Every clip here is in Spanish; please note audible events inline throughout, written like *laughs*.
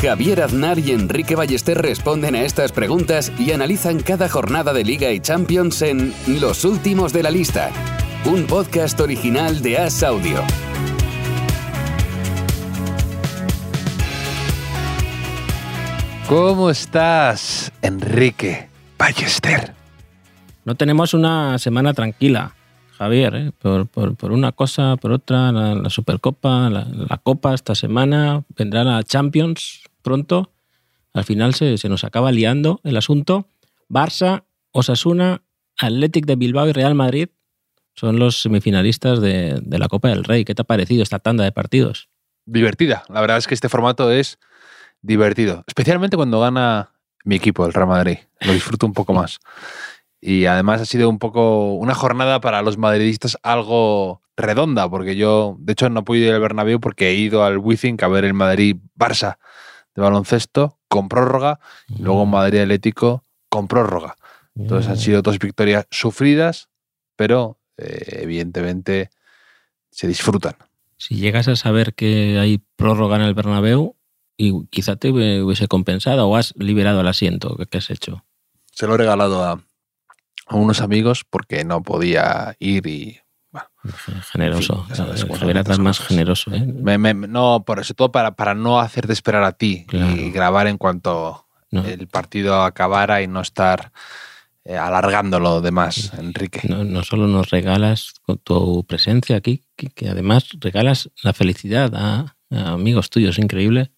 Javier Aznar y Enrique Ballester responden a estas preguntas y analizan cada jornada de Liga y Champions en Los Últimos de la Lista, un podcast original de As Audio. ¿Cómo estás, Enrique Ballester? No tenemos una semana tranquila, Javier, ¿eh? por, por- por una cosa, por otra, la, la Supercopa, la, la Copa esta semana, vendrá la Champions pronto. Al final se, se nos acaba liando el asunto. Barça, Osasuna, Athletic de Bilbao y Real Madrid son los semifinalistas de, de la Copa del Rey. ¿Qué te ha parecido esta tanda de partidos? Divertida. La verdad es que este formato es divertido. Especialmente cuando gana mi equipo, el Real Madrid. Lo disfruto un poco más. Y además ha sido un poco una jornada para los madridistas algo redonda, porque yo, de hecho, no pude ir al Bernabéu porque he ido al Withink a ver el Madrid-Barça de baloncesto con prórroga y luego Madrid Atlético con prórroga. Entonces han sido dos victorias sufridas, pero eh, evidentemente se disfrutan. Si llegas a saber que hay prórroga en el Bernabéu, y quizá te hubiese compensado o has liberado el asiento que, has hecho. Se lo he regalado a, a unos amigos porque no podía ir y... Generoso. Javier estas Aznar más generoso. ¿eh? me- me- no, por eso todo para, para no hacerte esperar a ti Claro. y grabar en cuanto No. el partido acabara y no estar eh, alargándolo de más, Enrique. No, no solo nos regalas con tu presencia aquí, que, que además regalas la felicidad a, a amigos tuyos. Increíble.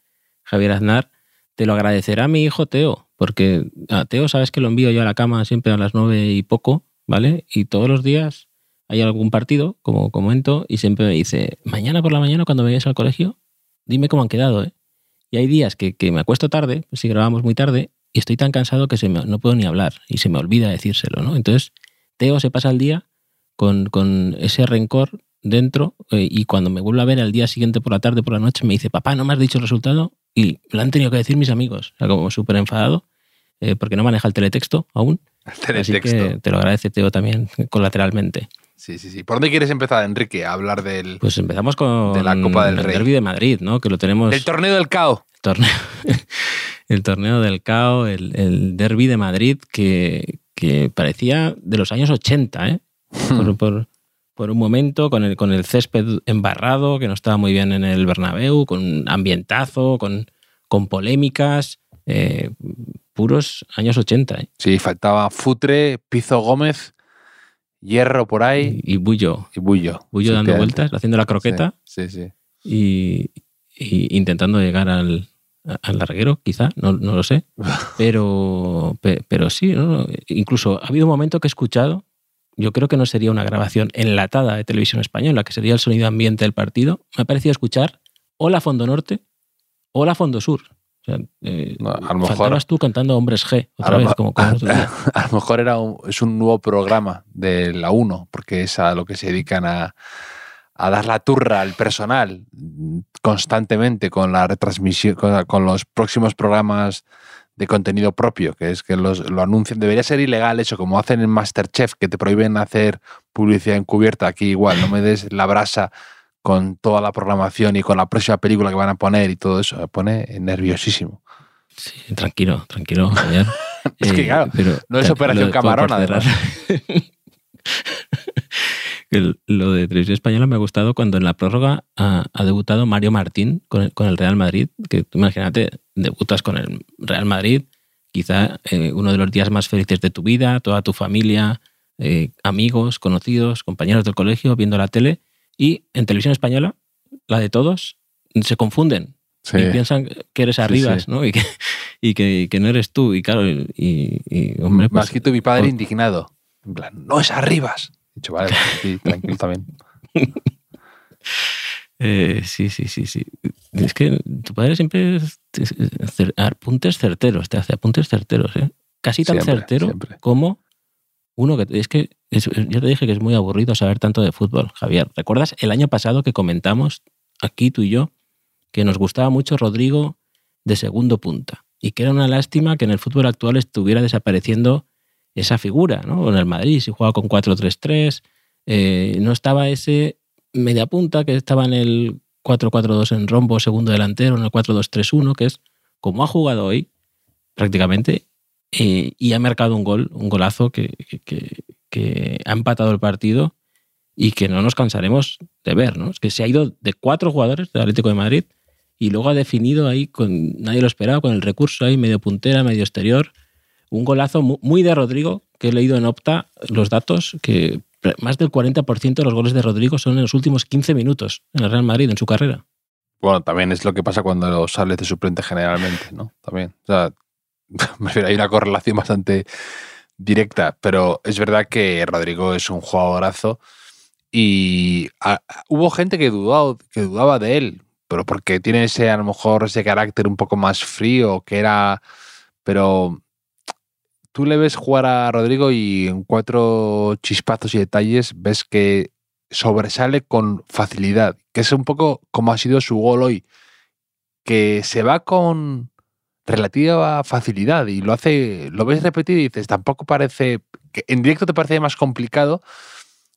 Javier Aznar, te lo agradecerá mi hijo Teo, porque a Teo sabes que lo envío yo a la cama siempre a las nueve y poco, ¿vale? Y todos los días hay algún partido, como comento, y siempre me dice, mañana por la mañana cuando me vayas al colegio, dime cómo han quedado, ¿eh? Y hay días que, que me acuesto tarde, pues si grabamos muy tarde, y estoy tan cansado que se me- no puedo ni hablar y se me olvida decírselo, ¿no? Entonces, Teo se pasa el día con, con ese rencor dentro eh, y cuando me vuelve a ver al día siguiente por la tarde, por la noche, me dice, papá, no me has dicho el resultado y lo han tenido que decir mis amigos. O sea, como súper enfadado eh, porque no maneja el teletexto aún. Así Teletexto. que te lo agradece Teo también *laughs* colateralmente. Sí, sí, sí. ¿Por dónde quieres empezar, Enrique? A hablar del, Pues empezamos con De la Copa del el Rey. Derby de Madrid, ¿no? Que lo tenemos... del torneo del CAO. el torneo, *laughs* el torneo del CAO, el, el derby de Madrid, que, que parecía de los años 80, ¿eh? Por, por- por un momento, con el, con el césped embarrado, que no estaba muy bien en el Bernabéu, con ambientazo, con, con polémicas, eh, puros años 80, ¿eh? Sí, faltaba Futre, Pizo Gómez, Hierro por ahí Y, y Bullo, y Bullo. Bullo dando vueltas, haciendo la croqueta Sí, sí. sí. y, y intentando llegar al, al larguero, quizá, no, no lo sé. *laughs* Pero, pe- pero sí, ¿no? incluso ha habido un momento que he escuchado, yo creo que no sería una grabación enlatada de televisión española, que sería el sonido ambiente del partido. Me ha parecido escuchar Hola Fondo Norte, Hola Fondo Sur. Eh, No, a lo mejor- tú cantando Hombres G, A otra lo, vez, como, como el otro *laughs* día. a lo mejor era un- es un nuevo programa de la 1, porque es a lo que se dedican a, a dar la turra al personal mm, constantemente con la retransmisión, con, con los próximos programas de contenido propio, que es que los, lo anuncian. Debería ser ilegal eso, como hacen en Masterchef, que te prohíben hacer publicidad encubierta. Aquí igual, no me des la brasa con toda la programación y con la próxima película que van a poner y todo eso. Me pone nerviosísimo. Sí, tranquilo, tranquilo, Javier. *laughs* Es que, claro, pero, no es Operación cerrar. El- *laughs* lo de Televisión Española me ha gustado cuando en la prórroga ha, ha debutado Mario Martín con el, con el Real Madrid. Que tú imagínate, debutas con el Real Madrid, quizá eh, uno de los días más felices de tu vida, toda tu familia, eh, amigos, conocidos, compañeros del colegio, viendo la tele. Y en Televisión Española, la de todos, se confunden Sí. y piensan que eres Arribas, sí. ¿no? Y que, *laughs* y que, que no eres tú. Y claro, y, y, hombre, Me pues, ha escrito mi padre por- indignado. En plan, no es Arribas. He dicho, vale, sí, tranquilo también. *laughs* eh, sí, sí, sí, sí. Es que tu padre siempre cer- apuntes certeros, te hace apuntes certeros, ¿eh? Casi tan Siempre, certero siempre. como Uno que es que ya te dije que es muy aburrido saber tanto de fútbol, Javier. ¿Recuerdas el año pasado que comentamos aquí tú y yo que nos gustaba mucho Rodrigo de segundo punta y que era una lástima que en el fútbol actual estuviera desapareciendo esa figura, ¿no? En el Madrid si jugaba con 4-3-3, eh, no estaba ese media punta que estaba en el 4-4-2 en rombo, segundo delantero, en el 4-2-3-1, que es como ha jugado hoy prácticamente eh, y ha marcado un gol, un golazo que, ha empatado el partido y que no nos cansaremos de ver, ¿no? Es que se ha ido de cuatro jugadores del Atlético de Madrid y luego ha definido ahí, con nadie lo esperaba, con el recurso ahí, medio puntera, medio exterior, un golazo mu- muy de Rodrigo, que he leído en Opta los datos, que más del 40% de los goles de Rodrigo son en los últimos 15 minutos en el Real Madrid, en su carrera. Bueno, también es lo que pasa cuando sales de suplente generalmente, ¿no? También. O sea, *laughs* hay una correlación bastante directa, pero es verdad que Rodrigo es un jugadorazo y hubo gente que, dudaba, que dudaba de él, pero porque tiene ese, a lo mejor, ese carácter un poco más frío, que era... Pero tú le ves jugar a Rodrigo y en cuatro chispazos y detalles ves que sobresale con facilidad, que es un poco como ha sido su gol hoy, que se va con relativa facilidad y lo hace, lo ves repetir y dices, tampoco parece, que en directo te parece más complicado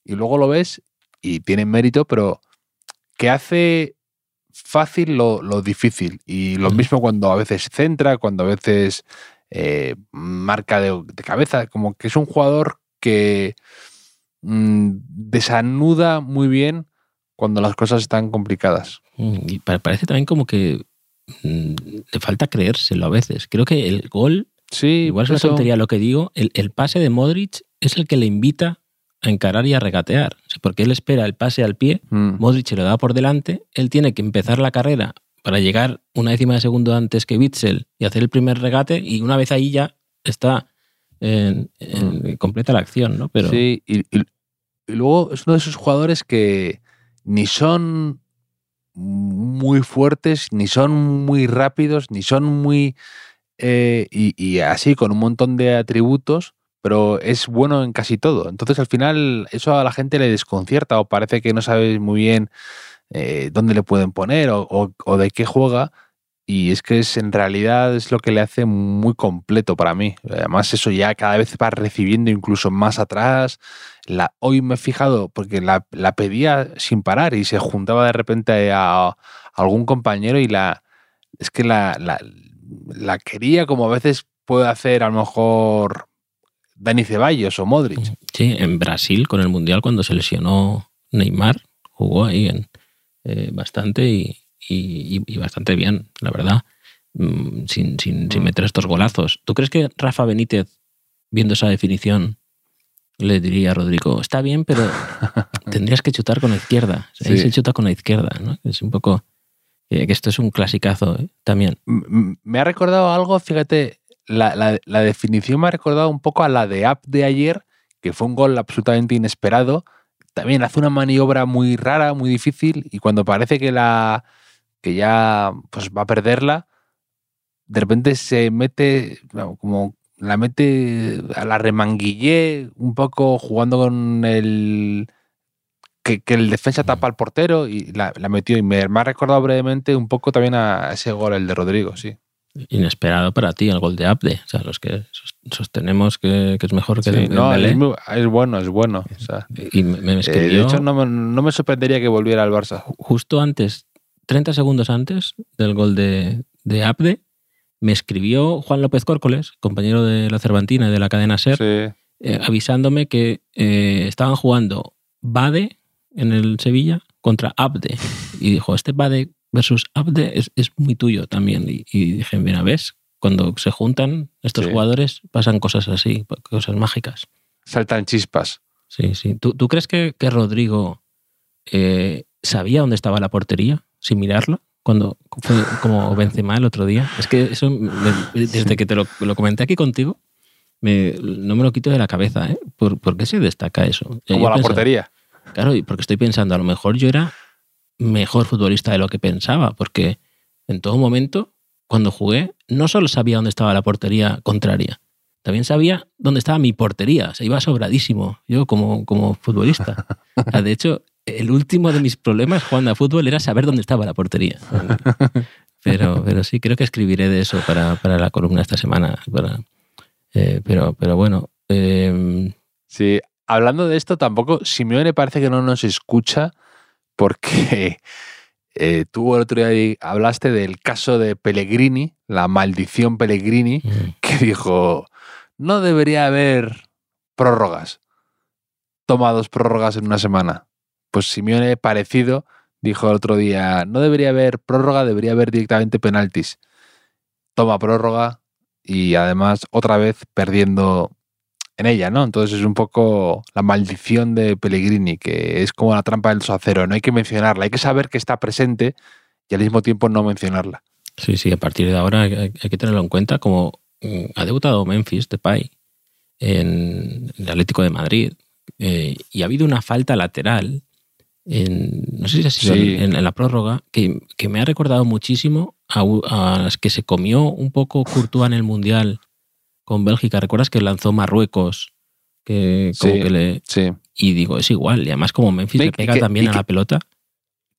y luego lo ves y tiene mérito, pero que hace fácil lo, lo difícil y lo mismo cuando a veces centra, cuando a veces eh, marca de, de cabeza, como que es un jugador que mm, desanuda muy bien cuando las cosas están complicadas. Mm, Y pa- parece también como que le falta creérselo a veces. Creo que el gol, Sí, igual es una eso- tontería lo que digo, el, el pase de Modric es el que le invita a encarar y a regatear. O sea, Porque él espera el pase al pie, Mm, Modric se lo da por delante, él tiene que empezar la carrera para llegar una décima de segundo antes que Witzel y hacer el primer regate y una vez ahí ya está en, en- completa la acción, ¿no? Pero Sí, y, y- y luego es uno de esos jugadores que ni son muy fuertes, ni son muy rápidos, ni son muy... eh, y, así, con un montón de atributos, pero es bueno en casi todo. Entonces al final eso a la gente le desconcierta o parece que no sabe muy bien eh, dónde le pueden poner o de qué juega. Y es que es en realidad es lo que le hace muy completo para mí. Además, eso ya cada vez va recibiendo incluso más atrás. La, hoy me he fijado porque la, la pedía sin parar y se juntaba de repente a, algún compañero y la es que la, la, quería como a veces puede hacer a lo mejor Dani Ceballos o Modric. Sí, en Brasil con el Mundial cuando se lesionó Neymar, jugó ahí en, eh, bastante y, y- y bastante bien, la verdad, mm, sin, sin- sin Mm. meter estos golazos. ¿Tú crees que Rafa Benítez, viendo esa definición, le diría a Rodrigo, está bien, pero *laughs* tendrías que chutar con la izquierda? Ahí Sí. se chuta con la izquierda, ¿no? Es un poco... eh, que esto es un clasicazo ¿eh? también. Me ha recordado algo, fíjate, la, la- la definición me ha recordado un poco a la de App de ayer, que fue un gol absolutamente inesperado. También hace una maniobra muy rara, muy difícil, y cuando parece que la que ya pues va a perderla, de repente se mete, como la mete a la remanguillé, un poco jugando con el que, que el defensa tapa al portero y la, la metió. Y me, me ha recordado brevemente un poco también a ese gol, el de Rodrigo, sí. Inesperado para ti el gol de Abde. O sea, los que sos- sostenemos que, que es mejor que Sí, el no, es, muy- es bueno, es bueno. o sea, Y me, me eh, escribió de hecho, no me, no me sorprendería que volviera al Barça. justo antes, 30 segundos antes del gol de, de Abde, me escribió Juan López Córcoles, compañero de la Cervantina y de la cadena SER, Sí. eh, avisándome que eh, estaban jugando Bade en el Sevilla contra Abde. Y dijo, este Bade versus Abde es, es muy tuyo también. Y, y dije, mira, ¿ves? Cuando se juntan estos Sí. jugadores pasan cosas así, cosas mágicas. Saltan chispas. Sí, sí. ¿Tú, tú crees que, que Rodrigo eh, sabía dónde estaba la portería sin mirarlo? Cuando fue como Benzema el otro día. Es que eso, desde que te lo, lo comenté aquí contigo, me- no me lo quito de la cabeza. ¿eh? ¿Por, por qué se destaca eso? Yo Como la pensaba- portería. Claro, porque estoy pensando, a lo mejor yo era mejor futbolista de lo que pensaba, porque en todo momento, cuando jugué, no solo sabía dónde estaba la portería contraria, también sabía dónde estaba mi portería. Se iba sobradísimo, yo como, como futbolista. De hecho, el último de mis problemas jugando a fútbol era saber dónde estaba la portería. Pero, pero sí, creo que escribiré de eso para, para la columna esta semana. Para, eh, pero, pero bueno. Eh, Sí, hablando de esto, tampoco Simeone parece que no nos escucha porque *laughs* eh, tú el otro día hablaste del caso de Pellegrini, la maldición Pellegrini, mm, que dijo, no debería haber prórrogas. Toma dos prórrogas en una semana. Pues Simeone parecido dijo el otro día, no debería haber prórroga, debería haber directamente penaltis. Toma prórroga y además otra vez perdiendo en ella, ¿no? Entonces es un poco la maldición de Pellegrini, que es como la trampa del acero, no hay que mencionarla, hay que saber que está presente y al mismo tiempo no mencionarla. sí, sí, a partir de ahora hay, hay que tenerlo en cuenta. Como mm, ha debutado Memphis Depay en el Atlético de Madrid eh, y ha habido una falta lateral en, no sé si ha sido Sí. en, en la prórroga, que, que me ha recordado muchísimo a, las que se comió un poco Courtois en el Mundial con Bélgica. ¿Recuerdas que lanzó Marruecos? Que, como Sí. que le, Sí, y digo, es igual. Y además como Memphis le pega que- también a la pelota.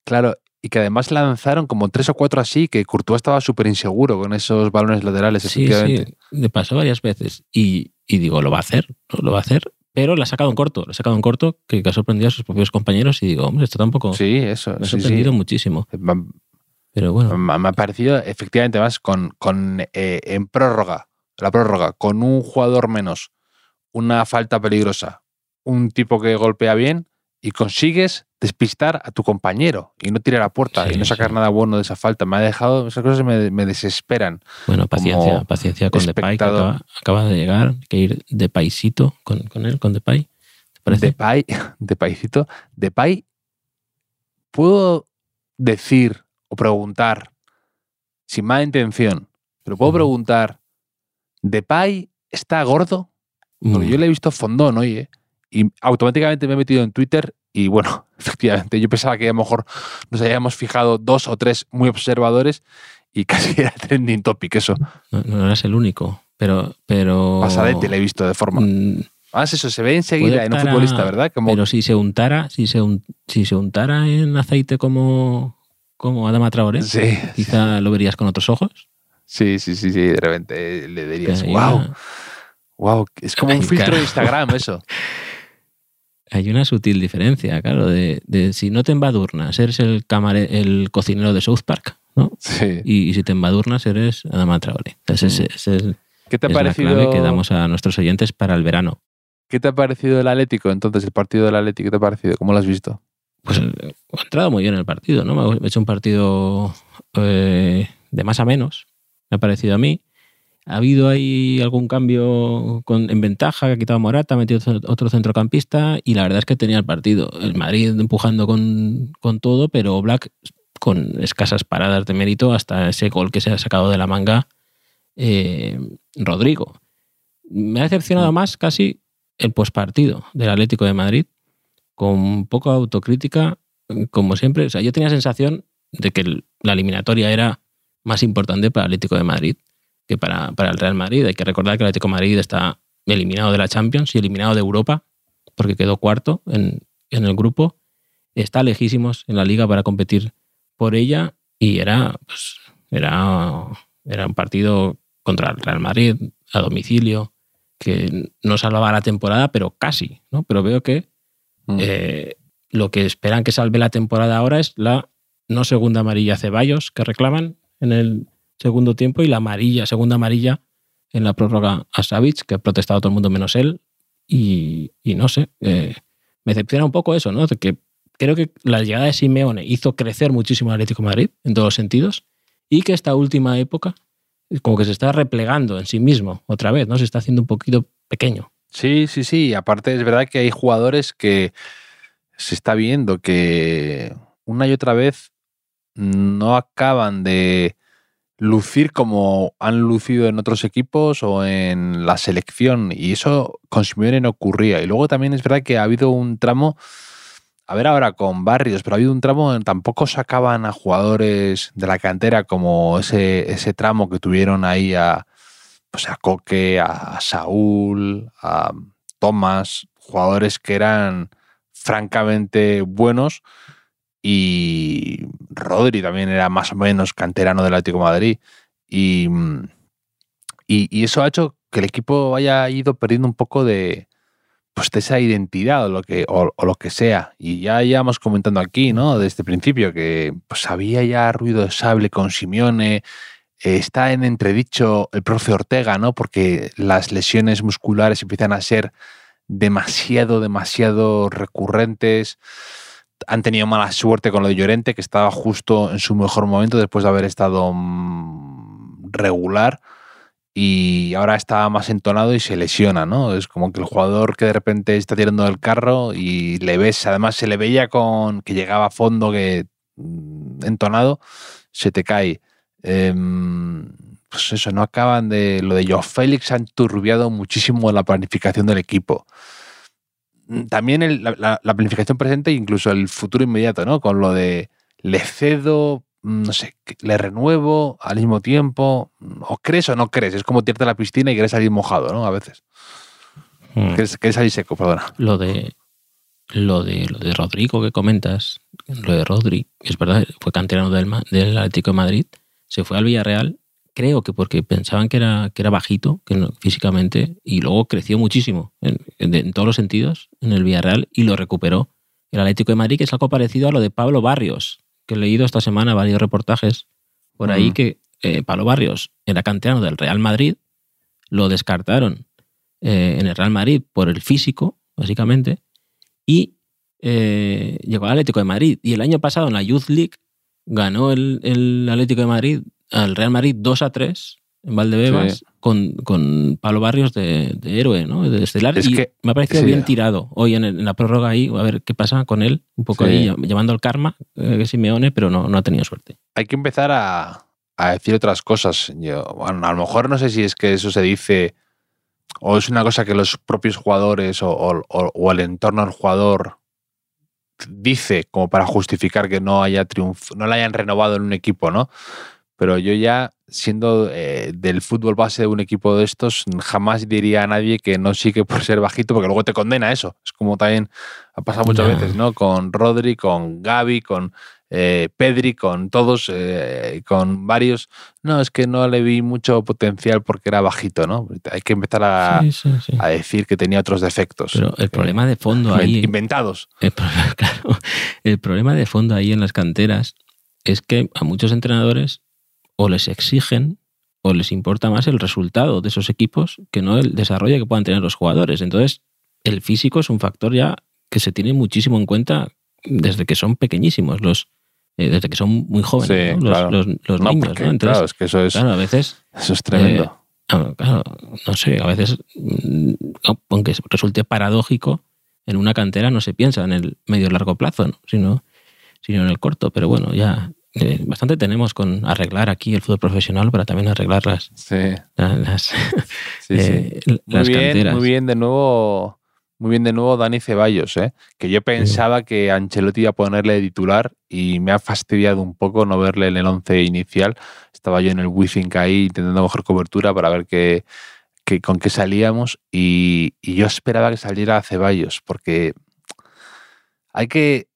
claro. Y que además lanzaron como tres o cuatro así, que Courtois estaba súper inseguro con esos balones laterales, Sí, efectivamente. sí, le pasó varias veces. Y, y digo, lo va a hacer, lo va a hacer. Pero la ha sacado en corto, la ha sacado en corto, que, que ha sorprendido a sus propios compañeros. Y digo, hombre, esto tampoco Sí, eso. me ha sí, sí. sorprendido muchísimo. Me, Pero bueno, me- me ha parecido, efectivamente, más con, con eh, en prórroga, la prórroga, con un jugador menos, una falta peligrosa, un tipo que golpea bien y consigues despistar a tu compañero y no tirar a puerta Sí, y no sacar sí. nada bueno de esa falta. Me ha dejado, esas cosas me, me desesperan. bueno, paciencia, como paciencia con Depay, que acaba, acaba de llegar. Hay que ir de paisito con, con él, con Depay. ¿Te parece? Depay, *laughs* Depaycito, Depay, puedo decir o preguntar, sin mala intención, pero puedo Ujú. preguntar, ¿Depay está gordo? Porque Mm, yo le he visto fondón, oye, y automáticamente me he metido en Twitter y bueno, *laughs* efectivamente, yo pensaba que a lo mejor nos habíamos fijado dos o tres muy observadores y *laughs* casi era trending topic eso. no, no eras el único. Pero, pero Pasadete le he visto de forma. mm, Además, eso se ve enseguida en un optar a- futbolista, ¿verdad? Como Pero si se untara, si se, un- si se untara en aceite como, como Adama Traoré, Sí, quizá lo verías con otros ojos. sí, sí, sí, sí, de repente le dirías, wow, wow, es como un filtro de Instagram eso. *laughs* Hay una sutil diferencia, claro, de, de si no te embadurnas, eres el, camare- el cocinero de South Park, ¿no? Sí. Y, y si te embadurnas, eres Adama Traoré. Entonces, es, ¿Qué te ha es la parecido? clave que damos a nuestros oyentes para el verano. ¿Qué te ha parecido el Atlético? Entonces, el partido del Atlético, ¿qué te ha parecido? ¿Cómo lo has visto? Pues eh, ha entrado muy bien el partido, ¿no? Me ha hecho un partido eh, de más a menos, me ha parecido a mí. Ha habido ahí algún cambio con- en ventaja, que ha quitado Morata, ha metido otro centrocampista y la verdad es que tenía el partido. El Madrid empujando con, con todo, pero Black con escasas paradas de mérito hasta ese gol que se ha sacado de la manga eh, Rodrigo. Me ha decepcionado más casi el pospartido del Atlético de Madrid, con poca autocrítica, como siempre. O sea, yo tenía la sensación de que la eliminatoria era más importante para el Atlético de Madrid que para, para el Real Madrid. Hay que recordar que el Atlético de Madrid está eliminado de la Champions y eliminado de Europa, porque quedó cuarto en, en el grupo. Está lejísimos en la liga para competir por ella y era, pues, era, era un partido contra el Real Madrid a domicilio que no salvaba la temporada, pero casi, ¿no? Pero veo que Mm. eh, lo que esperan que salve la temporada ahora es la no segunda amarilla Ceballos que reclaman en el segundo tiempo y la amarilla, segunda amarilla en la prórroga a Savic, que ha protestado todo el mundo menos él. Y, y no sé, eh, me decepciona un poco eso, ¿no? Que creo que la llegada de Simeone hizo crecer muchísimo al Atlético Madrid en todos los sentidos y que esta última época como que se está replegando en sí mismo otra vez, ¿no? Se está haciendo un poquito pequeño. Sí, sí, sí. Aparte es verdad que hay jugadores que se está viendo que una y otra vez no acaban de lucir como han lucido en otros equipos o en la selección. Y eso con Simeone no ocurría. Y luego también es verdad que ha habido un tramo, a ver ahora con Barrios, pero ha habido un tramo en tampoco sacaban a jugadores de la cantera como ese, ese tramo que tuvieron ahí a, pues a Coque, a Saúl, a Tomás, jugadores que eran francamente buenos y Rodri también era más o menos canterano del Atlético Madrid y, y, y eso ha hecho que el equipo haya ido perdiendo un poco de, pues de esa identidad o lo que, o lo que sea. Y ya íbamos comentando aquí, ¿no? Desde el principio, que pues había ya ruido de sable con Simeone. eh, está en entredicho el profe Ortega, ¿no? Porque las lesiones musculares empiezan a ser demasiado, demasiado recurrentes. Han tenido mala suerte con lo de Llorente, que estaba justo en su mejor momento después de haber estado mm, regular y ahora está más entonado y se lesiona, ¿no? Es como que el jugador que de repente está tirando del carro y le ves, además se le veía con que llegaba a fondo, que mm, entonado, se te cae. Em, pues eso, no acaban de. Lo de Joe Félix ha enturbiado muchísimo la planificación del equipo. Mm, También el- la, la- la planificación presente e incluso el futuro inmediato, ¿no? Con lo de le cedo, mm, no sé, le renuevo al mismo tiempo. mm, O crees o no crees. Es como tirarte a la piscina y quieres salir mojado, ¿no? A veces. Mm. Quieres, quieres salir seco, perdona. Lo de lo de lo de Rodrigo que comentas, lo de Rodri, es verdad, fue canterano del, del Atlético de Madrid, se fue al Villarreal, creo que porque pensaban que era, que era bajito que no- físicamente, y luego creció muchísimo en, en- en todos los sentidos en el Villarreal y lo recuperó el Atlético de Madrid, que es algo parecido a lo de Pablo Barrios, que he leído esta semana varios reportajes por ahí que eh, Pablo Barrios era canterano del Real Madrid, lo descartaron eh, en el Real Madrid por el físico, básicamente, y eh, llegó al Atlético de Madrid. Y el año pasado en la Youth League ganó el, el Atlético de Madrid al Real Madrid 2 a 3 en Valdebebas Sí. con, con Pablo Barrios de, de héroe, ¿no? De estelar. Es y que- me ha parecido sí. bien tirado hoy en, el- en la prórroga ahí, a ver qué pasa con él, un poco Sí. ahí llam- llamando al karma, eh, que Simeone, pero no, no ha tenido suerte. hay que empezar a, a decir otras cosas. Yo, bueno, a lo mejor no sé si es que eso se dice o es una cosa que los propios jugadores o, o- o- el entorno del jugador dice como para justificar que no haya triunfo, no le hayan renovado en un equipo, ¿no? Pero yo ya, siendo eh, del fútbol base de un equipo de estos, jamás diría a nadie que no sigue por ser bajito, porque luego te condena eso. Es como también ha pasado muchas veces, ¿no? Con Rodri, con Gaby, con eh, Pedri, con todos, eh, con varios. No, es que no le vi mucho potencial porque era bajito, ¿no? Hay que empezar a, Sí, sí, sí. a decir que tenía otros defectos. Pero el problema de fondo *laughs* ahí... inventados. El, *laughs* claro, el problema de fondo ahí en las canteras es que a muchos entrenadores o les exigen o les importa más el resultado de esos equipos que no el desarrollo que puedan tener los jugadores. Entonces, el físico es un factor ya que se tiene muchísimo en cuenta desde que son pequeñísimos, los eh, desde que son muy jóvenes, Sí, ¿no? los, claro. los- los No, niños. porque, ¿no? Entonces, claro, es que eso es, claro, a veces eso es tremendo. Ah, claro, no sé, a veces, mm, aunque resulte paradójico, en una cantera no se piensa en el medio largo plazo, ¿no? sino, sino en el corto. Pero bueno, ya eh, bastante tenemos con arreglar aquí el fútbol profesional para también arreglar las, sí, la- las, *laughs* sí, sí. eh, Muy las bien, canteras. muy bien de nuevo. Muy bien de nuevo Dani Ceballos, ¿eh? que yo pensaba que Ancelotti iba a ponerle de titular y me ha fastidiado un poco no verle en el 11 inicial. Estaba yo en el Withink ahí intentando mejor cobertura para ver qué, qué- con qué salíamos y, y yo esperaba que saliera Ceballos porque hay que,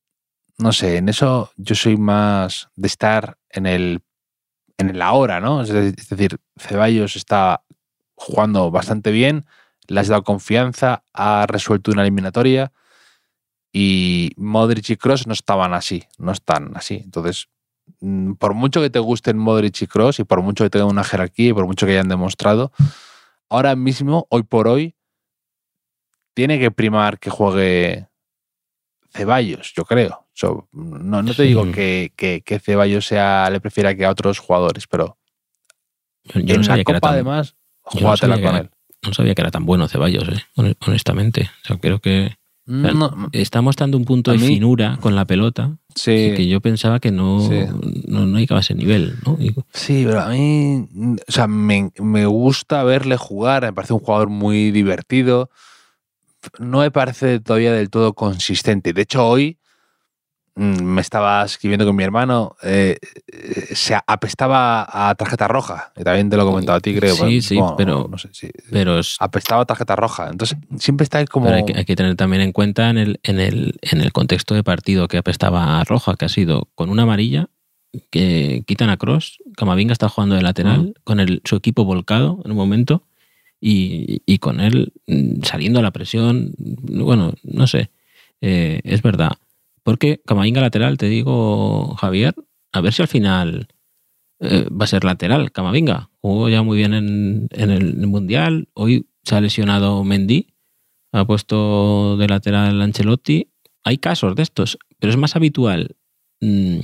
no sé, en eso yo soy más de estar en el, en el ahora, ¿no? Es de- es decir, Ceballos está jugando bastante bien, le has dado confianza, ha resuelto una eliminatoria y Modric y Cross no estaban así, no están así. Entonces, mm, por mucho que te gusten Modric y Cross y por mucho que tengan una jerarquía y por mucho que hayan demostrado, ahora mismo, hoy por hoy, tiene que primar que juegue Ceballos, yo creo. So, no, no te Sí. digo que, que, que Ceballos sea, le prefiera que a otros jugadores, pero Yo, yo en no sabía que era copa tan- además, no jugátela que con era- él. no sabía que era tan bueno Ceballos, eh, hon- honestamente. O sea, creo que No, está mostrando un punto de mí- finura con la pelota sí. que yo pensaba que no, Sí. no, no llegaba a ese nivel. ¿no? Sí, pero a mí, o sea, me, me gusta verle jugar, me parece un jugador muy divertido. No me parece todavía del todo consistente. De hecho, hoy mm, me estaba escribiendo con mi hermano, eh, eh, se apestaba a tarjeta roja. Y también te lo he comentado a ti, creo. Sí, Bueno, sí, bueno, pero- No sé, sí. Pero es, Apestaba a tarjeta roja. Entonces, siempre está ahí como. Pero hay que, hay que tener también en cuenta en el, en, el, en el contexto de partido que apestaba a roja, que ha sido con una amarilla, que quitan a Cross, Camavinga está jugando de lateral, con el, su equipo volcado en un momento, y, con él mm, saliendo a la presión, bueno, no sé, eh, es verdad. Porque Camavinga lateral, te digo, Javier, a ver si al final eh, va a ser lateral Camavinga. Jugó ya muy bien en, en el Mundial, hoy se ha lesionado Mendy, ha puesto de lateral Ancelotti. Hay casos de estos, pero es más habitual mm,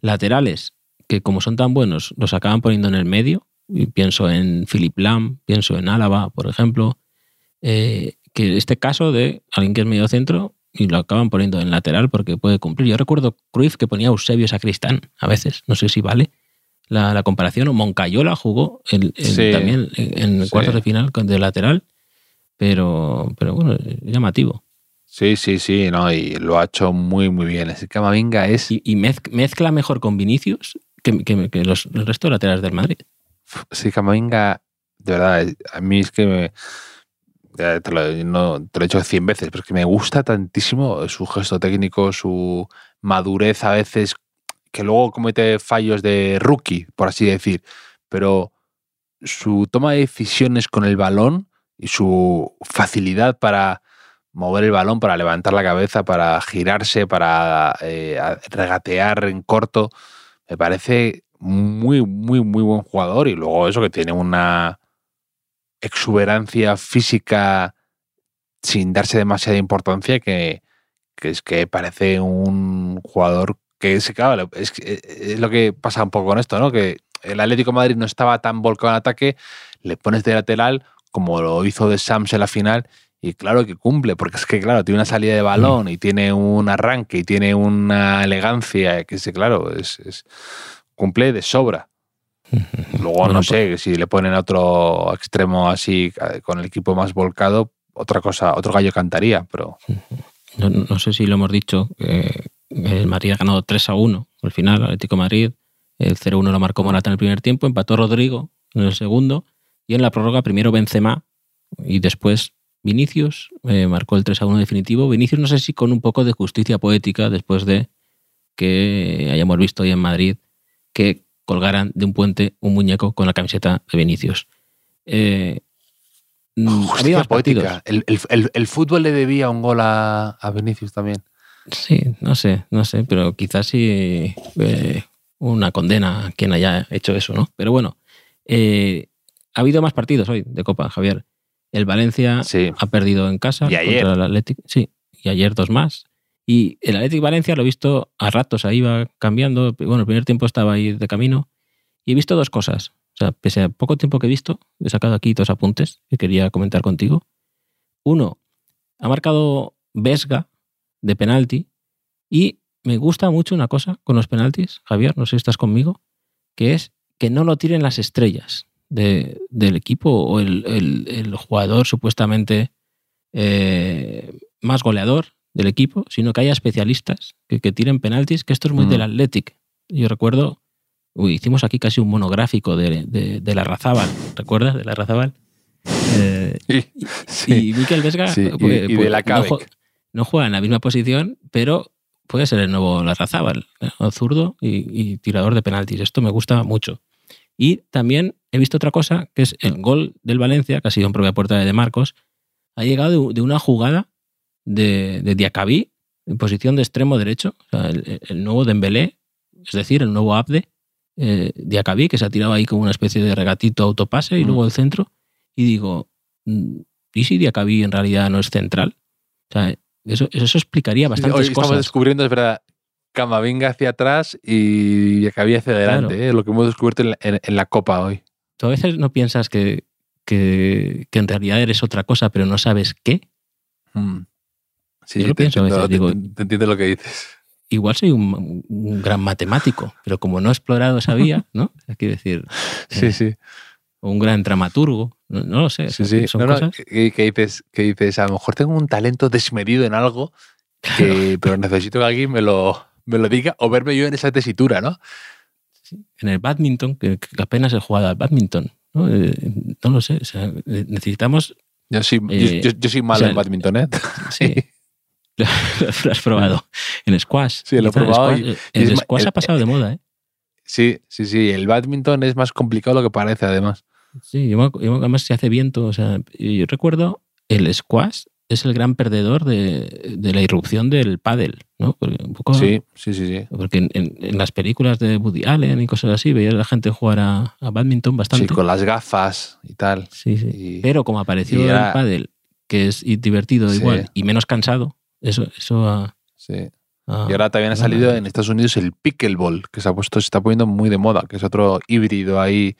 laterales que como son tan buenos los acaban poniendo en el medio. Y pienso en Philip Lam, pienso en Álava, por ejemplo, eh, que este caso de alguien que es medio centro y lo acaban poniendo en lateral porque puede cumplir. Yo recuerdo Cruyff que ponía a Eusebio Sacristán a veces, no sé si vale la, la comparación, o Moncayola jugó Sí. también en, Sí. cuartos de final de lateral, pero, pero bueno, llamativo. Sí, sí, sí, no, y lo ha hecho muy, muy bien. Ese Camavinga es. Y, y mezc- mezcla mejor con Vinicius que, que- que los, el resto de laterales del Madrid. Sí, Camavinga, de verdad, eh, a mí es que me. Te lo, he dicho 100 veces, pero es que me gusta tantísimo su gesto técnico, su madurez a veces, que luego comete fallos de rookie, por así decir, pero su toma de decisiones con el balón y su facilidad para mover el balón, para levantar la cabeza, para girarse, para eh, regatear en corto, me parece muy, muy, muy buen jugador y luego eso que tiene una exuberancia física sin darse demasiada importancia que, es que parece un jugador que es, claro, es, que- es lo que pasa un poco con esto, ¿no? Que el Atlético Madrid no estaba tan volcado en ataque, le pones de lateral como lo hizo de Sams en la final y claro que cumple, porque es que claro, tiene una salida de balón y tiene un arranque y tiene una elegancia que sí, claro, es- cumple de sobra. Luego no pues- sé, si le ponen a otro extremo así, eh, con el equipo más volcado, otra cosa, otro gallo cantaría, pero No, no sé si lo hemos dicho, eh, el Madrid ha ganado 3 a 1 al final, Atlético de Madrid. El 0-1 lo marcó Morata en el primer tiempo, empató Rodrigo en el segundo y en la prórroga primero Benzema y después Vinicius eh, marcó el 3 a 1 definitivo. Vinicius no sé si con un poco de justicia poética después de que hayamos visto hoy en Madrid que colgaran de un puente un muñeco con la camiseta de Vinicius. Eh, mm, ha habido Justicia más poética. El, el- el- el fútbol le debía un gol a, a Vinicius también. Sí, no sé, no sé, pero quizás sí eh, una condena a quien haya hecho eso, ¿no? Pero bueno, eh, ha habido más partidos hoy de Copa, Javier. El Valencia Sí. ha perdido en casa Y ayer. contra el Athletic, sí, y ayer dos más. Y el Athletic Valencia lo he visto a ratos, ahí iba cambiando. Bueno, el primer tiempo estaba ahí de camino y he visto dos cosas. O sea, pese a poco tiempo que he visto, he sacado aquí dos apuntes que quería comentar contigo. Uno, ha marcado Vesga de penalti y me gusta mucho una cosa con los penaltis, Javier, no sé si estás conmigo, que es que no lo tiren las estrellas de- del equipo o el, el- el jugador supuestamente eh, más goleador del equipo, sino que haya especialistas que, que tiren penaltis, que esto es muy Mm. del Athletic. Yo recuerdo, uy, hicimos aquí casi un monográfico de, de, de la Razábal, ¿recuerdas? De la Razábal. Eh, y Miquel Vesga Sí, y- eh, y de pues, la no, Kabek. jue- no juega en la misma posición, pero puede ser el nuevo Larrazábal, ¿no? zurdo y, y tirador de penaltis. Esto me gusta mucho. Y también he visto otra cosa, que es el gol del Valencia, que ha sido en propia puerta de Marcos, ha llegado de, de una jugada de, de Diacabí en posición de extremo derecho, o sea, el, el nuevo Dembélé, es decir, el nuevo Abde, eh, Diacabí, que se ha tirado ahí como una especie de regatito autopase y luego el centro. Y digo, mm, ¿y si Diacabí en realidad no es central? O sea, eso, eso explicaría bastantes Hoy estamos cosas. descubriendo, es verdad, Camavinga hacia atrás y Yacabí hacia adelante, Claro. ¿eh? lo que hemos descubierto en la, en- en la Copa hoy. ¿Tú a veces no piensas que, que, que en realidad eres otra cosa, pero no sabes qué? Mm. Sí, Yo lo te pienso a veces, te- digo- te- entiendo lo que dices. Igual soy un, un gran matemático, pero como no he explorado esa vía, *laughs* ¿no? Quiero decir, Sí, Eh, sí. o un gran dramaturgo, no, no lo sé. sí, sí. Son No, no, cosas. que, que dices, que dices, a lo mejor tengo un talento desmedido en algo, que, *laughs* pero necesito que alguien me lo, me lo diga o verme yo en esa tesitura, ¿no? Sí. En el badminton, que, que apenas he jugado al badminton, ¿no? Eh, no lo sé, o sea, eh, necesitamos... Yo soy, Eh, yo, yo- yo soy malo o sea, en badminton, ¿eh? Sí. *laughs* lo has probado. En squash. Sí, lo he probado squash, y- y el squash el- ha pasado de moda, ¿eh? Sí, sí, sí. El badminton es más complicado de lo que parece, además. Sí, además se hace viento. O sea, yo recuerdo el squash es el gran perdedor de, de la irrupción del pádel, ¿no? Porque un poco, Sí, sí, sí, sí. Porque en, en- en las películas de Woody Allen y cosas así veía a la gente jugar a, a badminton Sí, bastante. con las gafas y tal. Sí, sí. Y- Pero como apareció y era- el pádel, que es divertido Sí. igual y menos cansado, eso, eso ha- sí. ha- Y ahora también ha bueno, salido en Estados Unidos el pickleball, que se ha puesto, se está poniendo muy de moda, que es otro híbrido ahí.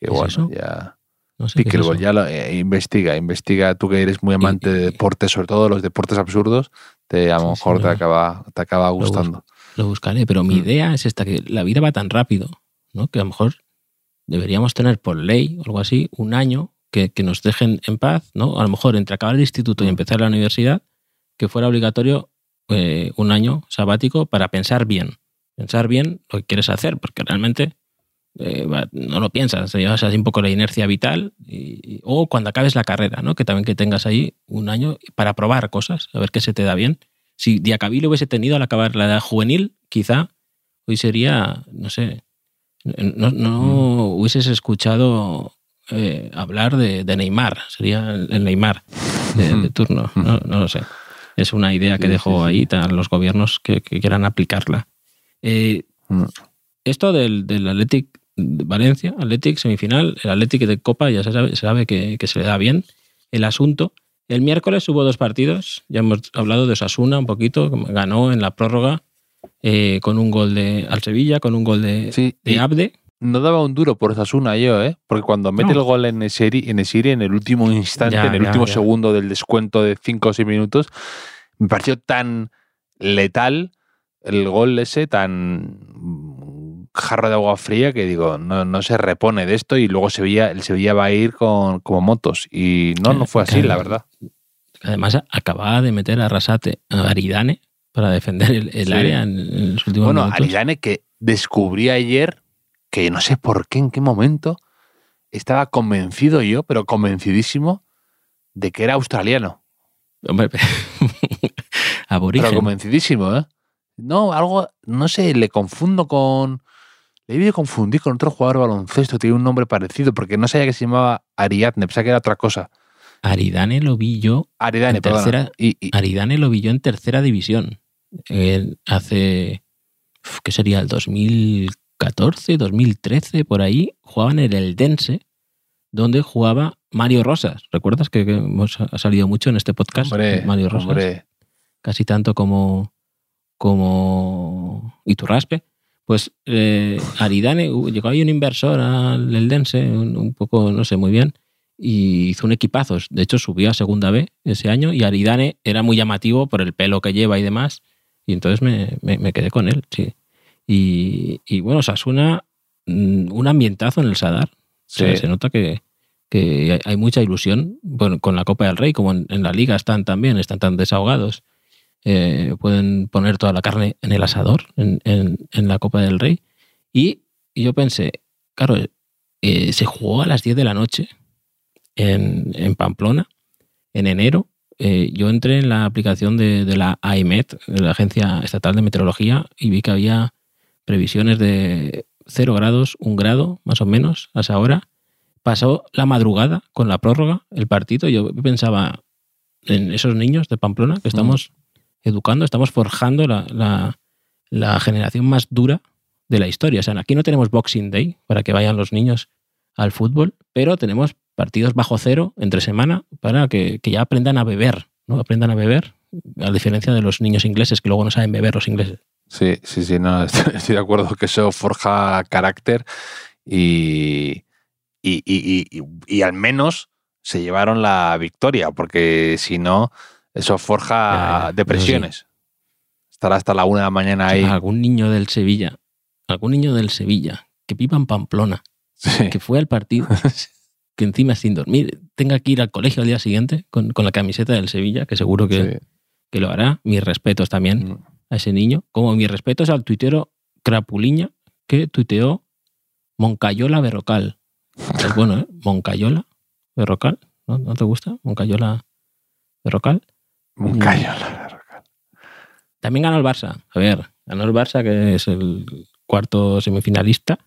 Que ¿Qué es bueno, eso? ya. no sé qué es Pickleball, ya lo eh, investiga, investiga. Tú que eres muy amante y- de deportes, sobre todo los deportes absurdos, te, a lo Sí, sí, mejor te lo- acaba, te acaba gustando. Lo buscaré, pero mi Mm. idea es esta, que la vida va tan rápido, ¿no? Que a lo mejor deberíamos tener por ley o algo así un año que, que nos dejen en paz, ¿no? A lo mejor entre acabar el instituto y Mm. empezar la universidad, que fuera obligatorio eh, un año sabático para pensar bien. Pensar bien lo que quieres hacer, porque realmente eh, no lo piensas, te llevas así un poco la inercia vital y- y- o cuando acabes la carrera, ¿no? Que también que tengas ahí un año para probar cosas, a ver qué se te da bien. Si Diacabí lo hubiese tenido al acabar la edad juvenil, quizá hoy sería, no sé, no, no hubieses escuchado eh, hablar de, de Neymar, sería el el Neymar de, de turno, no, no lo sé. Es una idea que Sí, dejó sí, ahí a los gobiernos que, que quieran aplicarla. Eh, Mm. esto del, del Athletic de Valencia, Athletic semifinal, el Athletic de Copa ya se sabe, se sabe que, que se le da bien el asunto. El miércoles hubo dos partidos, ya hemos hablado de Osasuna un poquito, ganó en la prórroga eh, con un gol de al Sevilla, con un gol de, Sí, de Abde. No daba un duro por Osasuna yo, ¿eh? Porque cuando mete No. el gol en Esiri, en Esiri, en el último instante, Ya, en el ya, último ya. segundo del descuento de 5 o 6 minutos, me pareció tan letal el gol ese, tan jarro de agua fría que digo, no, no se repone de esto y luego Sevilla, el Sevilla va a ir con, como motos. Y no, no fue así, la verdad. Además, acababa de meter a Rasate, a Aridane, para defender el, el Sí. área en, en los últimos Bueno, minutos. Aridane que descubrí ayer que no sé por qué, en qué momento, estaba convencido yo, pero convencidísimo, de que era australiano. Hombre, *laughs* aborigen. Pero convencidísimo, ¿eh? No, algo, no sé, le confundo con... Le he confundir con otro jugador de baloncesto, tiene un nombre parecido, porque no sabía que se llamaba Ariadne, pensaba que era otra cosa. Aridane lo vi yo Aridane, En tercera- Y, y- Aridane lo vi yo en tercera división. Él hace, ¿qué sería? El 2014, 2013, por ahí, jugaban en el Dense, donde jugaba Mario Rosas. ¿Recuerdas que, hemos, ha salido mucho en este podcast? hombre, Mario Rosas. hombre, Casi tanto como, como Iturraspe. Pues eh, Aridane, uh, llegó ahí un inversor al Eldense, un, un poco, no sé muy bien, y hizo un equipazo. De hecho, subió a segunda B ese año y Aridane era muy llamativo por el pelo que lleva y demás. Y entonces me, me- me quedé con él, sí. Y, y bueno, Sasuna, mm, un ambientazo en el Sadar. O sea, se nota que, que hay- mucha ilusión bueno, con la Copa del Rey, como en, en la Liga están también, están tan desahogados. Eh, pueden poner toda la carne en el asador, en, en- en la Copa del Rey. Y, y yo pensé, claro, eh, se jugó a las 10 de la noche en, en Pamplona, en enero. Eh, yo entré en la aplicación de, de la AEMET, de la Agencia Estatal de Meteorología, y vi que había previsiones de 0 grados, 1 grado, más o menos, a esa hora. Pasó la madrugada con la prórroga, el partido. Yo pensaba en esos niños de Pamplona que estamos educando, estamos forjando la, la- la generación más dura de la historia. O sea, aquí no tenemos Boxing Day para que vayan los niños al fútbol, pero tenemos partidos bajo cero entre semana para que, que ya aprendan a beber, ¿no? Aprendan a beber, a diferencia de los niños ingleses que luego no saben beber los ingleses. Sí, sí, sí, no, *laughs* estoy, de acuerdo que eso forja carácter y, y, y- y- al menos se llevaron la victoria, porque si no, eso forja sí. depresiones. Estar hasta la una de la mañana ahí. Algún niño del Sevilla, algún niño del Sevilla que viva en Pamplona, Sí. que fue al partido, *laughs* que encima sin dormir, tenga que ir al colegio al día siguiente con, con la camiseta del Sevilla, que seguro que, Sí. que lo hará. Mis respetos también Mm. A ese niño. Como mi respeto es al tuitero Crapuliña, que tuiteó Moncayola Berrocal. Es bueno, ¿eh? Moncayola Berrocal. ¿No, ¿No te gusta? Moncayola Berrocal. Moncayola. También ganó el Barça. A ver, ganó el Barça, que es el cuarto semifinalista.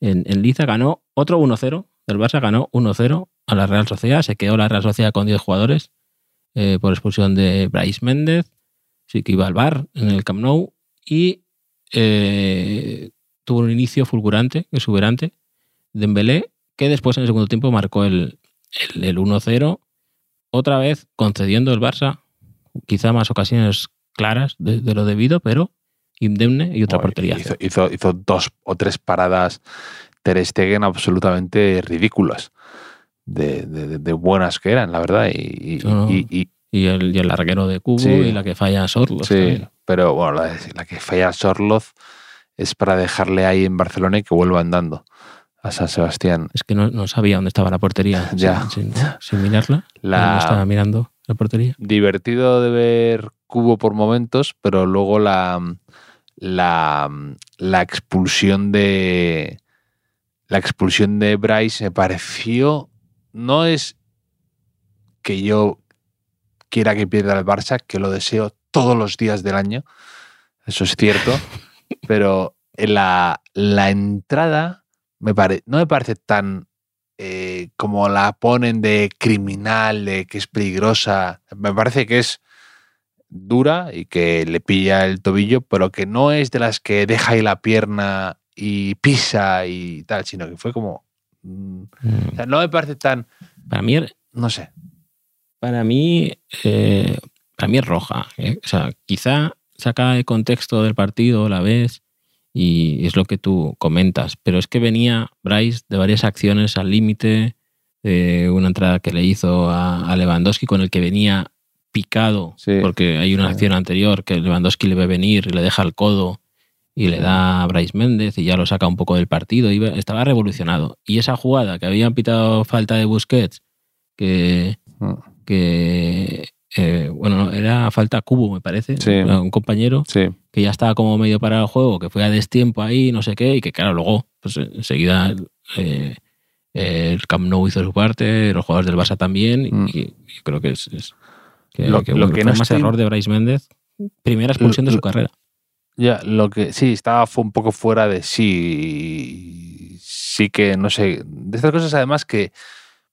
En, en Liza ganó otro 1-0. El Barça ganó 1-0 a la Real Sociedad. Se quedó la Real Sociedad con 10 jugadores eh, por expulsión de Bryce Méndez. Sí que iba al bar en el Camp Nou. Y eh, tuvo un inicio fulgurante, exuberante. Dembélé, que después en el segundo tiempo marcó el, el, el 1-0. Otra vez concediendo el Barça quizá más ocasiones claras de, de lo debido, pero indemne y otra portería. Hizo, hizo, hizo dos o tres paradas Ter Stegen absolutamente ridículas. De, de- de buenas que eran, la verdad. Y, y- No, no. y- y- el, y el larguero de Cubo Sí. y la que falla Sorlo. sí, pero bueno, la, la que falla Sorloz es para dejarle ahí en Barcelona y que vuelva andando a San Sebastián. Es que no, no sabía dónde estaba la portería. *laughs* Ya. Sin, sin- sin mirarla. La- No estaba mirando la portería. divertido de ver Cubo por momentos, pero luego la, la, la expulsión de la expulsión de Bryce me pareció no es que yo quiera que pierda el Barça, que lo deseo todos los días del año, eso es cierto, *laughs* pero la, la entrada me pare- no me parece tan eh, como la ponen de criminal, de que es peligrosa. Me parece que es dura y que le pilla el tobillo, pero que no es de las que deja ahí la pierna y pisa y tal, sino que fue como... mm, o sea, no me parece tan... Para mí, No sé. Para mí, eh, para mí es roja. ¿eh? O sea, quizá saca de contexto del partido la vez y es lo que tú comentas, pero es que venía Bryce de varias acciones al límite, de una entrada que le hizo a, a Lewandowski con el que venía picado, Sí. porque hay una Sí. acción anterior que Lewandowski le ve venir y le deja el codo y le da a Bryce Méndez y ya lo saca un poco del partido. Estaba revolucionado. Y esa jugada que habían pitado falta de Busquets, que, Mm. Que eh, bueno, no, era falta Cubo, me parece, Sí. un compañero Sí. que ya estaba como medio para el juego, que fue a destiempo ahí, no sé qué, y que claro, luego, pues enseguida eh, el Camp Nou hizo su parte, los jugadores del Barça también, y- Mm. y, creo que es, es- que, Lo- que, lo que fue no más estoy- error de Bryce Méndez, primera expulsión de su carrera. Ya, lo que sí, estaba fue un poco fuera de sí. Sí que, no sé, de estas cosas además que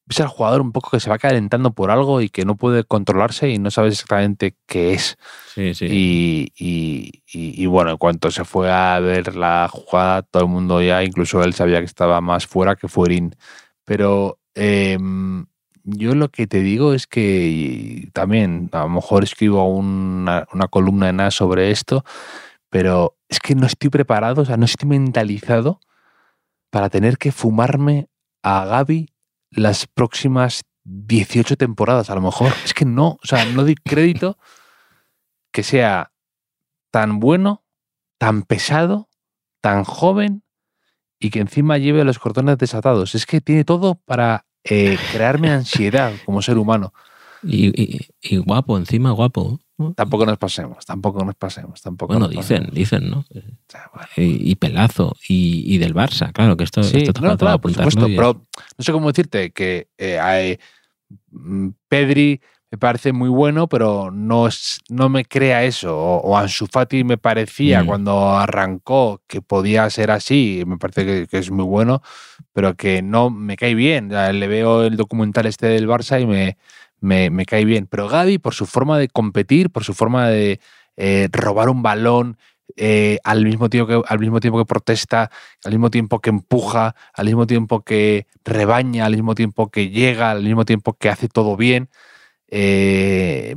ves al jugador un poco que se va calentando por algo y que no puede controlarse y no sabes exactamente qué es. Sí, sí. Y, y- y- y bueno, en cuanto se fue a ver la jugada, todo el mundo ya, incluso él sabía que estaba más fuera que Fuerín. Pero em, yo lo que te digo es que también, a lo mejor escribo una, una columna en A sobre esto, pero es que no estoy preparado, o sea, no estoy mentalizado para tener que fumarme a Gaby las próximas 18 temporadas, a lo mejor. Es que no, o sea, no doy crédito que sea tan bueno, tan pesado, tan joven y que encima lleve los cordones desatados. Es que tiene todo para eh, crearme ansiedad como ser humano. Y, guapo, encima guapo. Tampoco nos pasemos, tampoco nos pasemos, tampoco Bueno, nos dicen, pasemos. dicen, ¿no? O sea, bueno. Y, y pelazo. Y, y del Barça, claro, que esto, Sí, esto no, claro, por supuesto, pero no sé cómo decirte que eh, hay- mm, Pedri me parece muy bueno, pero no, es, no me crea eso. O, o Ansu Fati me parecía Mm. cuando arrancó que podía ser así, me parece que, que es muy bueno, pero que no me cae bien. Le veo el documental este del Barça y me, me, cae bien. Pero Gaby, por su forma de competir, por su forma de eh, robar un balón, eh, al, mismo tiempo que, protesta, al mismo tiempo que empuja, al mismo tiempo que rebaña, al mismo tiempo que llega, al mismo tiempo que hace todo bien. eh,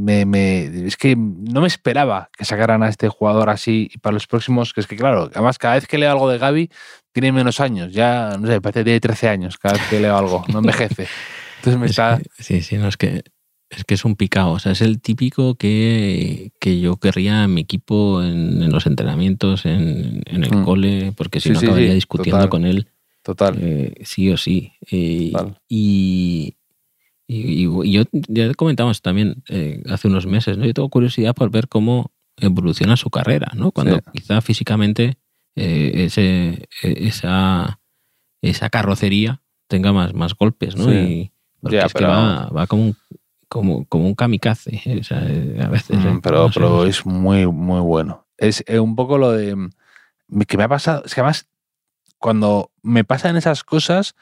me, es que no me esperaba que sacaran a este jugador así para los próximos, que es que claro, además cada vez que leo algo de Gaby tiene menos años, ya no sé, parece que tiene 13 años cada vez que leo algo, no envejece. *laughs* Entonces me Es está... que- sí, sí, no, es que es que es un picado. O sea, es el típico que, que yo querría en mi equipo, en, en los entrenamientos, en, en el Mm. cole, porque si Sí, no sí, acabaría sí, discutiendo total. con él Total. eh, sí o sí. Eh, Total. y, y, y yo ya comentamos también eh, hace unos meses, ¿no? Yo tengo curiosidad por ver cómo evoluciona su carrera, ¿no? Cuando quizá físicamente ese, eh, esa, esa carrocería tenga más, más golpes, ¿no? Y porque Ya, es pero- que va, va como un, como, como un kamikaze, ¿eh? O sea, a veces. Mm, ¿eh? pero, No pero es muy, muy bueno. Es eh, un poco lo de. mm, que me ha pasado. Es que además, cuando me pasan esas cosas,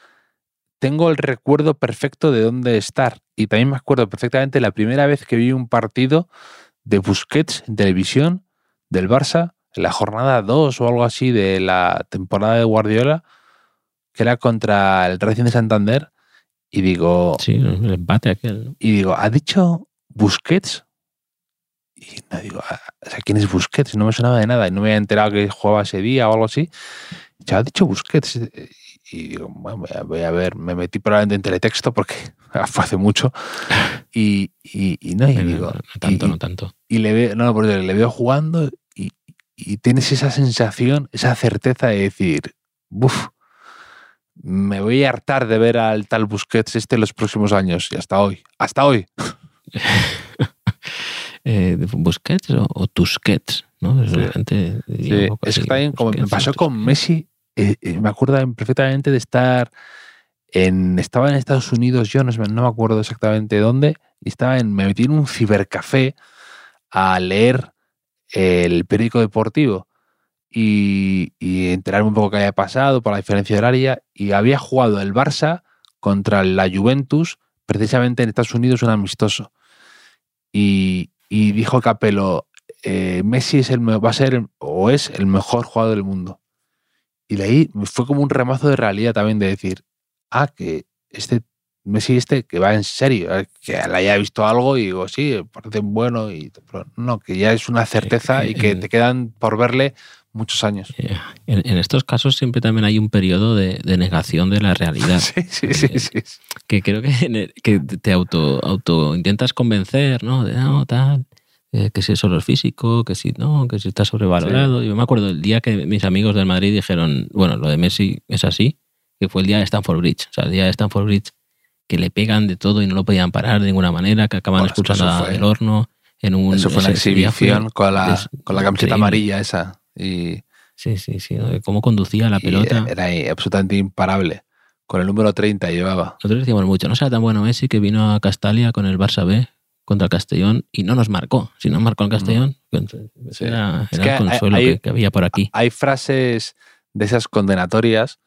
tengo el recuerdo perfecto de dónde estar. Y también me acuerdo perfectamente la primera vez que vi un partido de Busquets en televisión del Barça, en la jornada 2 o algo así de la temporada de Guardiola, que era contra el Racing de Santander. Y digo, Sí, el empate aquel. ¿no? y digo, ¿ha dicho Busquets? Y no digo, "Ah, o sea, ¿quién es Busquets? No me sonaba de nada y no me había enterado que jugaba ese día o algo así. Ya ha dicho Busquets. eh, Y digo, bueno, voy a, ver, me metí probablemente en teletexto porque *laughs* fue hace mucho. Y, y, y no, y digo, no tanto, y, no tanto. y le veo, no, porque le veo jugando y, y tienes esa sensación, esa certeza de decir, buf, me voy a hartar de ver al tal Busquets este los próximos años y hasta hoy, hasta hoy. *laughs* Eh, ¿Busquets o, o Tusquets? ¿no? Sí. Sí, es que también como me pasó con. Messi, eh, eh, me acuerdo perfectamente de estar en, estaba en Estados Unidos, yo no, no me acuerdo exactamente dónde, y estaba en, me metí en un cibercafé a leer el periódico deportivo y, y enterarme un poco qué había pasado por la diferencia horaria y había jugado el Barça contra la Juventus precisamente en Estados Unidos un amistoso. Y, y dijo Capello eh, Messi es el, va a ser o es el mejor jugador del mundo y ahí fue como un remazo de realidad también de decir ah que este Messi este que va en serio eh, que le haya visto algo y digo sí parece bueno y pero no que ya es una certeza y que te quedan por verle muchos años Eh, En, en estos casos siempre también hay un periodo de, de negación de la realidad. *laughs* sí sí sí, Eh, sí. que creo que, que te auto, auto intentas convencer, ¿no? De no, tal, eh, que si es solo es físico, que si no, que si está sobrevalorado. Yo me acuerdo el día que mis amigos del Madrid dijeron, bueno, lo de Messi es así, que fue el día de Stanford Bridge. O sea, el día de Stanford Bridge que le pegan de todo y no lo podían parar de ninguna manera, que acaban Bueno, es expulsando del horno en un... eso fue una fue exhibición con la, des- con la camiseta increíble. amarilla esa y, Sí, sí, sí. Cómo conducía la pelota. era absolutamente imparable con el número 30 llevaba Nosotros decíamos mucho, no será tan bueno Messi que vino a Castalia con el Barça B contra el Castellón y no nos marcó. Si no marcó el Castellón, pues, Sí. era, era que el consuelo hay- que, que había por aquí. hay frases de esas condenatorias.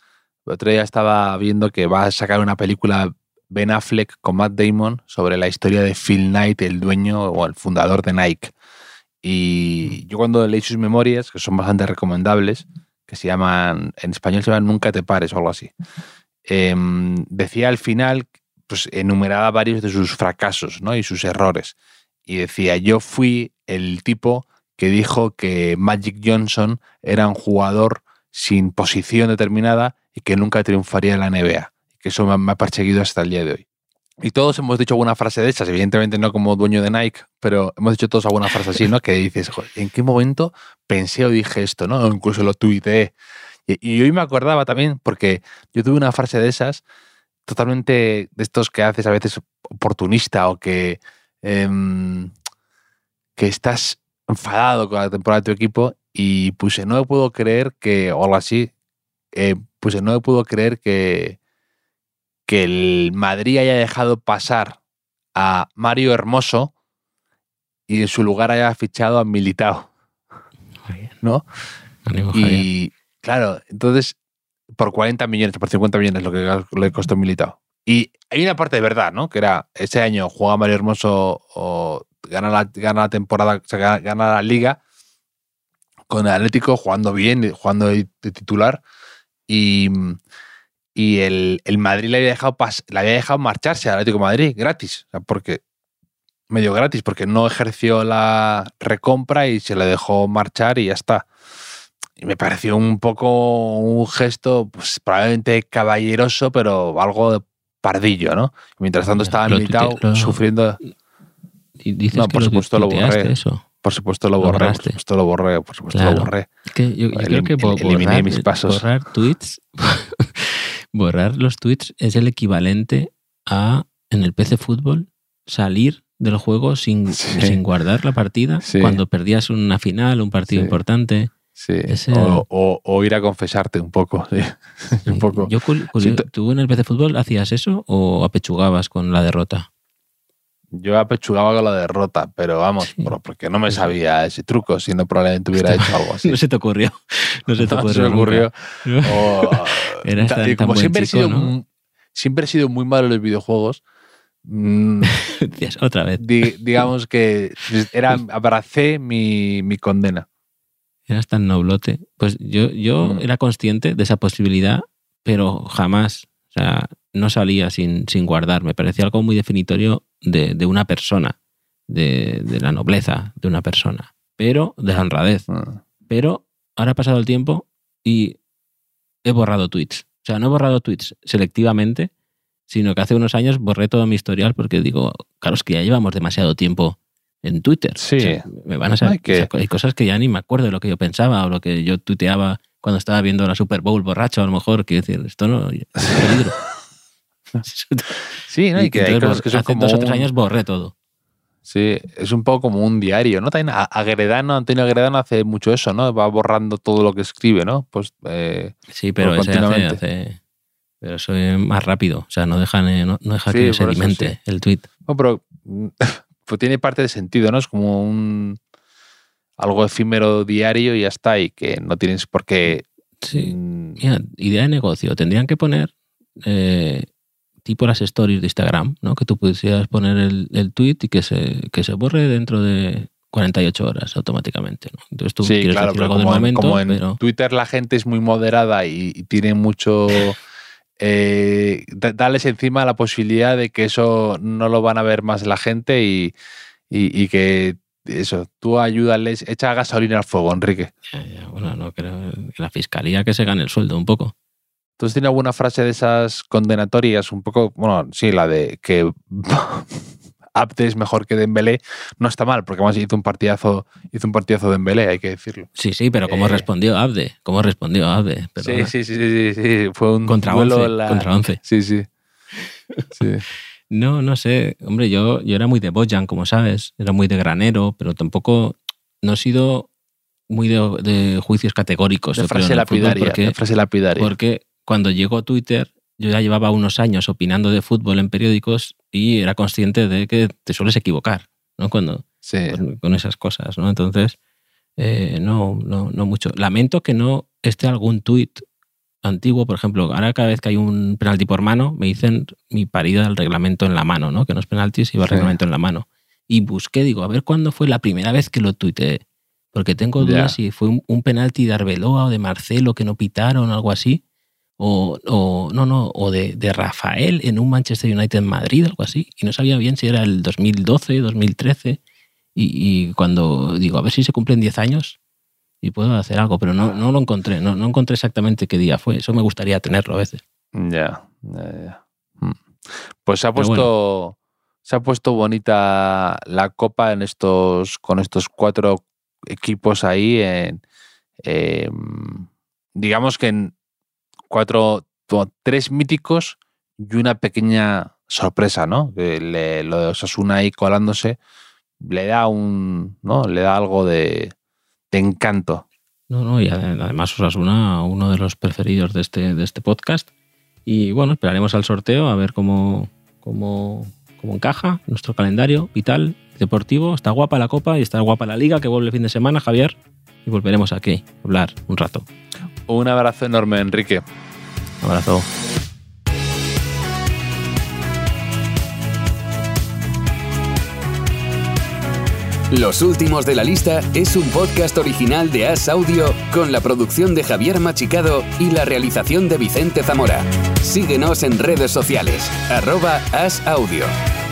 El otro día estaba viendo que va a sacar una película Ben Affleck con Matt Damon sobre la historia de Phil Knight, el dueño o el fundador de Nike. Y yo cuando leí sus memorias, que son bastante recomendables, que se llaman, en español se llaman Nunca te pares o algo así, em, decía al final, pues enumeraba varios de sus fracasos ¿no? y sus errores. Y decía, yo fui el tipo que dijo que Magic Johnson era un jugador sin posición determinada y que nunca triunfaría en la NBA. Que eso me ha perseguido hasta el día de hoy. Y todos hemos dicho alguna frase de esas, evidentemente no como dueño de Nike, pero hemos dicho todos alguna frase así, ¿no? Que dices, "Joder, ¿en qué momento pensé o dije esto, ¿no? O incluso lo tuiteé. Y, y hoy me acordaba también, porque yo tuve una frase de esas, totalmente de estos que haces a veces oportunista o que, em, que estás enfadado con la temporada de tu equipo y puse, no puedo creer que, o algo así, eh, puse, no puedo creer que, que el Madrid haya dejado pasar a Mario Hermoso y en su lugar haya fichado a Militao. ¿no? Ánimo. Y claro, entonces, por 40 millones, por 50 millones lo que le costó Militao. Y hay una parte de verdad, ¿no? Que era ese año juega Mario Hermoso o gana la, gana la temporada, o sea, gana, gana la liga con el Atlético jugando bien, jugando de de titular. Y, y el, el Madrid le había, dejado pas- le había dejado marcharse al Atlético de Madrid gratis. O sea, porque medio gratis, porque no ejerció la recompra y se le dejó marchar y ya está. Y me pareció un poco un gesto, pues probablemente caballeroso, pero algo de pardillo, ¿no? Mientras tanto estaba lo tuite- lo- sufriendo. Y dices no, que por supuesto lo borré. Eso. Por supuesto lo Lo borré, por supuesto lo borré, por supuesto Claro. lo borré. Es que yo, yo creo Elim- que eliminé borrar, mis pasos. borrar tweets, *laughs* borrar los tweets es el equivalente a en el PC Fútbol salir del juego sin, *laughs* Sí. sin guardar la partida Sí. cuando perdías una final, un partido Sí. importante. Sí. Ese- O, o- o ir a confesarte un poco. *laughs* un poco. Yo, Siento- ¿Tú en el PC Fútbol hacías eso o apechugabas con la derrota? Yo apechugaba con la derrota, pero vamos, Sí. porque no me sabía ese truco, si no probablemente hubiera hecho algo *laughs* así. No se te ocurrió. No se te *laughs* No ocurrió. se me ocurrió. nunca. O, *laughs* tan- y como siempre, chico, he sido, ¿no? siempre he sido muy malo en los videojuegos, mm, Decías, otra vez. di- digamos que era, abracé mi, mi condena. Eras tan noblote. Pues yo, yo Mm. era consciente de esa posibilidad, pero jamás, o sea, no salía sin, sin guardar. Me parecía algo muy definitorio de, de una persona, de, de la nobleza de una persona, pero de la honradez. Mm. Pero ahora ha pasado el tiempo y he borrado tweets. O sea, no he borrado tweets selectivamente, sino que hace unos años borré todo mi historial porque digo, claro, es que ya llevamos demasiado tiempo en Twitter. Sí. O sea, me van a saber, Hay que- o sea, hay cosas que ya ni me acuerdo de lo que yo pensaba o lo que yo tuiteaba cuando estaba viendo la Super Bowl borracho, a lo mejor, quiero decir, esto no es peligro. *laughs* Sí, ¿no? y, que hay cosas que son hace como dos o tres un- años borré todo. Sí, es un poco como un diario, ¿no? También Agredano, Antonio Agredano hace mucho eso, ¿no? Va borrando todo lo que escribe, ¿no? Pues eh, Sí, pero Pues ese hace, continuamente. hace- Pero eso es más rápido. O sea, no deja, no, no deja Sí, que por se eso alimente el tweet. No, pero *laughs* pues tiene parte de sentido, ¿no? Es como un algo efímero diario y ya está, y que no tienes por qué. Sí. mm, Mira, idea de negocio. Tendrían que poner eh, tipo las stories de Instagram, ¿no? Que tú pudieras poner el, el tweet y que se, que se borre dentro de 48 horas automáticamente. ¿no? Entonces tú sí, quieres claro, decir pero algo del como, en, momento, como en pero Twitter la gente es muy moderada y, y tiene mucho. *laughs* eh, darles encima la posibilidad de que eso no lo van a ver más la gente y, y- y que eso, tú ayúdales, echa gasolina al fuego, Enrique. Ya, ya, bueno, no creo que la fiscalía que se gane el sueldo un poco. ¿Tú tienes alguna frase de esas condenatorias? Un poco, bueno, sí, la de que *laughs* Abde es mejor que Dembélé, no está mal, porque además hizo un partidazo, hizo un partidazo de Dembélé, hay que decirlo. Sí, sí, pero ¿cómo Eh. respondió Abde? ¿Cómo respondió Abde? Sí, sí, sí, sí, sí, fue un Contra duelo 11. en la- Contra 11. Sí, sí. Sí. *laughs* No, no sé. Hombre, yo, yo era muy de Bojan, como sabes. Era muy de granero, pero tampoco no he sido muy de, de juicios categóricos. De creo, frase fútbol, lapidaria, porque, de frase lapidaria. porque cuando llegó a Twitter, yo ya llevaba unos años opinando de fútbol en periódicos y era consciente de que te sueles equivocar, ¿no? Cuando, Sí. con, con esas cosas, ¿no? Entonces, eh, no, no, no mucho. Lamento que no esté algún tuit antiguo, por ejemplo, ahora cada vez que hay un penalti por mano, me dicen mi parida del reglamento en la mano, ¿no? Que no es penalti, si va el Sí. reglamento en la mano. Y busqué, digo, a ver cuándo fue la primera vez que lo tuiteé. Porque tengo dudas si fue un, un penalti de Arbeloa o de Marcelo que no pitaron o algo así. O, o no, no, o de, de Rafael en un Manchester United en Madrid, algo así. Y no sabía bien si era el 2012, 2013. Y, y cuando digo, a ver si se cumplen 10 años y puedo hacer algo, pero no, no lo encontré, no, no encontré exactamente qué día fue. Eso me gustaría tenerlo a veces. Ya, ya, ya. Mm. Pues se ha puesto. Se ha puesto bonita la copa en estos. con estos cuatro equipos ahí en. em, digamos que en cuatro. tres míticos y una pequeña sorpresa, ¿no? Lo de Osasuna ahí colándose le da un. ¿no? Le da algo de, encanto. No, no, y ade- además Osasuna, uno de los preferidos de este, de este podcast. Y bueno, esperaremos al sorteo a ver cómo, cómo, cómo encaja nuestro calendario vital, deportivo. Está guapa la copa y está guapa la liga que vuelve el fin de semana, Javier. Y volveremos aquí a hablar un rato. Un abrazo enorme, Enrique. Un abrazo. Los últimos de la lista es un podcast original de As Audio con la producción de Javier Machicado y la realización de Vicente Zamora. Síguenos en redes sociales, arroba As Audio.